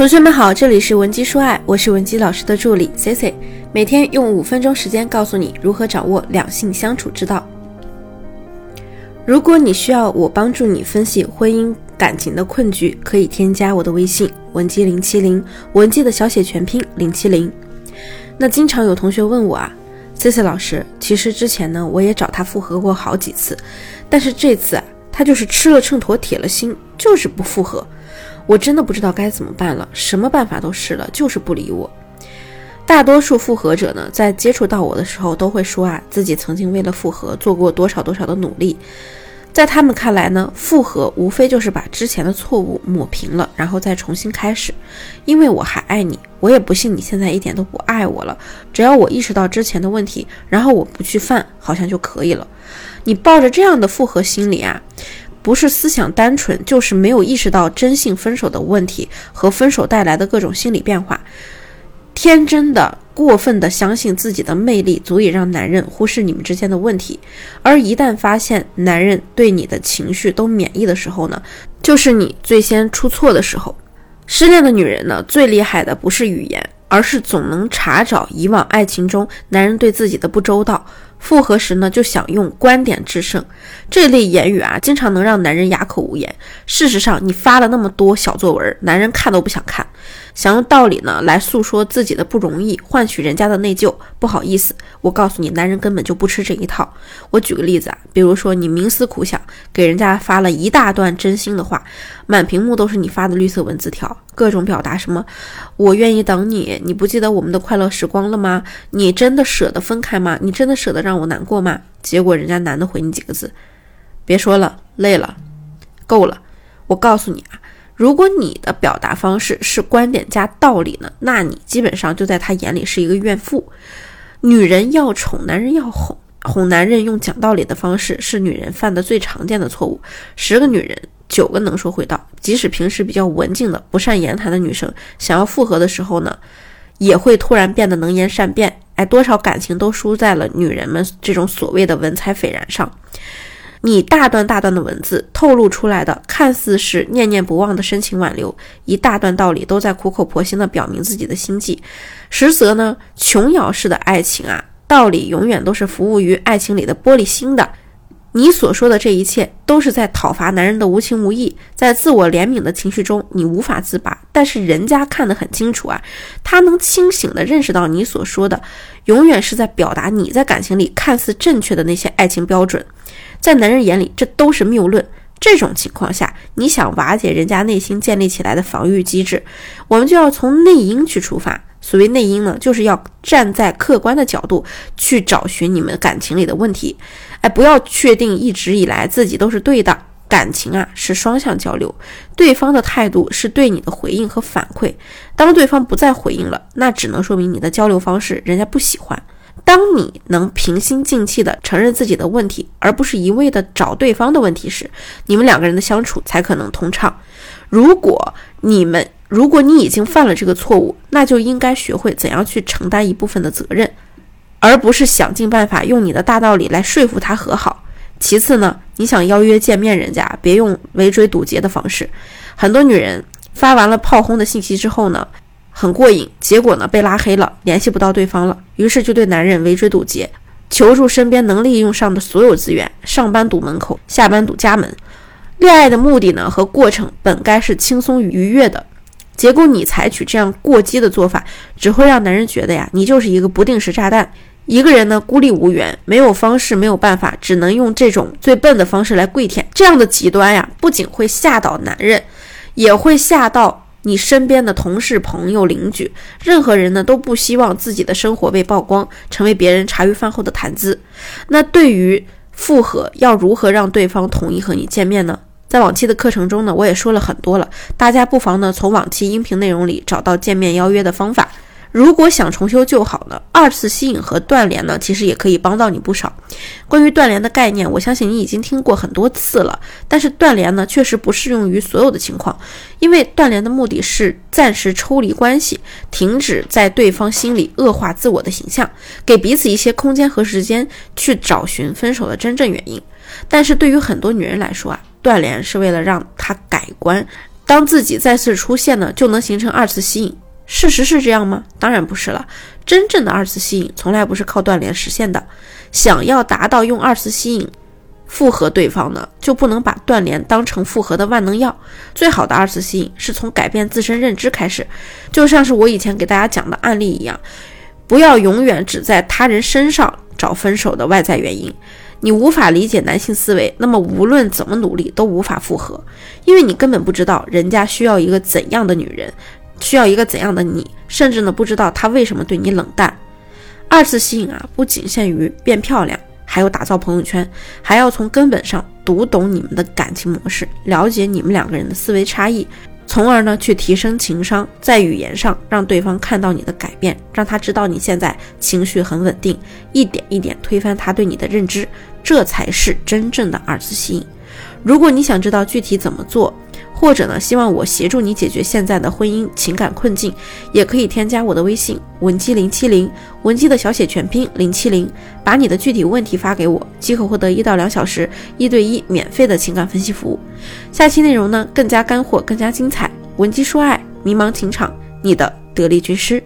同学们好，这里是文姬说爱，我是文姬老师的助理 C C，每天用五分钟时间告诉你如何掌握两性相处之道。如果你需要我帮助你分析婚姻感情的困局，可以添加我的微信文姬零七零，文姬的小写全拼零七零。那经常有同学问我啊，C C 老师，其实之前呢我也找他复合过好几次，但是这次啊他就是吃了秤砣铁了心，就是不复合。我真的不知道该怎么办了，什么办法都试了，就是不理我。大多数复合者呢，在接触到我的时候，都会说啊，自己曾经为了复合做过多少多少的努力。在他们看来呢，复合无非就是把之前的错误抹平了，然后再重新开始。因为我还爱你，我也不信你现在一点都不爱我了。只要我意识到之前的问题，然后我不去犯，好像就可以了。你抱着这样的复合心理啊。不是思想单纯，就是没有意识到真性分手的问题和分手带来的各种心理变化，天真的、过分的相信自己的魅力足以让男人忽视你们之间的问题，而一旦发现男人对你的情绪都免疫的时候呢，就是你最先出错的时候。失恋的女人呢，最厉害的不是语言，而是总能查找以往爱情中男人对自己的不周到。复合时呢，就想用观点制胜，这类言语啊，经常能让男人哑口无言。事实上，你发了那么多小作文，男人看都不想看。想用道理呢来诉说自己的不容易，换取人家的内疚。不好意思，我告诉你，男人根本就不吃这一套。我举个例子啊，比如说你冥思苦想，给人家发了一大段真心的话，满屏幕都是你发的绿色文字条，各种表达什么“我愿意等你”，你不记得我们的快乐时光了吗？你真的舍得分开吗？你真的舍得让我难过吗？结果人家男的回你几个字：“别说了，累了，够了。”我告诉你啊。如果你的表达方式是观点加道理呢，那你基本上就在他眼里是一个怨妇。女人要宠，男人要哄，哄男人用讲道理的方式是女人犯的最常见的错误。十个女人九个能说会道，即使平时比较文静的、不善言谈的女生，想要复合的时候呢，也会突然变得能言善辩。哎，多少感情都输在了女人们这种所谓的文采斐然上。你大段大段的文字透露出来的，看似是念念不忘的深情挽留，一大段道理都在苦口婆心的表明自己的心迹，实则呢，琼瑶式的爱情啊，道理永远都是服务于爱情里的玻璃心的。你所说的这一切都是在讨伐男人的无情无义，在自我怜悯的情绪中，你无法自拔。但是人家看得很清楚啊，他能清醒地认识到你所说的，永远是在表达你在感情里看似正确的那些爱情标准。在男人眼里，这都是谬论。这种情况下，你想瓦解人家内心建立起来的防御机制，我们就要从内因去出发。所谓内因呢，就是要站在客观的角度去找寻你们感情里的问题。哎，不要确定一直以来自己都是对的。感情啊，是双向交流，对方的态度是对你的回应和反馈。当对方不再回应了，那只能说明你的交流方式人家不喜欢。当你能平心静气地承认自己的问题，而不是一味地找对方的问题时，你们两个人的相处才可能通畅。如果你们，如果你已经犯了这个错误，那就应该学会怎样去承担一部分的责任，而不是想尽办法用你的大道理来说服他和好。其次呢，你想邀约见面，人家别用围追堵截的方式。很多女人发完了炮轰的信息之后呢？很过瘾，结果呢被拉黑了，联系不到对方了，于是就对男人围追堵截，求助身边能利用上的所有资源，上班堵门口，下班堵家门。恋爱的目的呢和过程本该是轻松愉悦的，结果你采取这样过激的做法，只会让男人觉得呀，你就是一个不定时炸弹，一个人呢孤立无援，没有方式，没有办法，只能用这种最笨的方式来跪舔。这样的极端呀，不仅会吓倒男人，也会吓到。你身边的同事、朋友、邻居，任何人呢都不希望自己的生活被曝光，成为别人茶余饭后的谈资。那对于复合，要如何让对方同意和你见面呢？在往期的课程中呢，我也说了很多了，大家不妨呢从往期音频内容里找到见面邀约的方法。如果想重修旧好呢，二次吸引和断联呢，其实也可以帮到你不少。关于断联的概念，我相信你已经听过很多次了。但是断联呢，确实不适用于所有的情况，因为断联的目的是暂时抽离关系，停止在对方心里恶化自我的形象，给彼此一些空间和时间去找寻分手的真正原因。但是对于很多女人来说啊，断联是为了让他改观。当自己再次出现呢，就能形成二次吸引。事实是这样吗？当然不是了。真正的二次吸引从来不是靠断联实现的。想要达到用二次吸引复合对方呢，就不能把断联当成复合的万能药。最好的二次吸引是从改变自身认知开始，就像是我以前给大家讲的案例一样，不要永远只在他人身上找分手的外在原因。你无法理解男性思维，那么无论怎么努力都无法复合，因为你根本不知道人家需要一个怎样的女人。需要一个怎样的你，甚至呢不知道他为什么对你冷淡。二次吸引啊，不仅限于变漂亮，还有打造朋友圈，还要从根本上读懂你们的感情模式，了解你们两个人的思维差异，从而呢去提升情商，在语言上让对方看到你的改变，让他知道你现在情绪很稳定，一点一点推翻他对你的认知，这才是真正的二次吸引。如果你想知道具体怎么做，或者呢，希望我协助你解决现在的婚姻情感困境，也可以添加我的微信文姬零七零，文姬的小写全拼零七零，把你的具体问题发给我，即可获得一到两小时一对一免费的情感分析服务。下期内容呢更加干货，更加精彩。文姬说爱，迷茫情场，你的得力军师。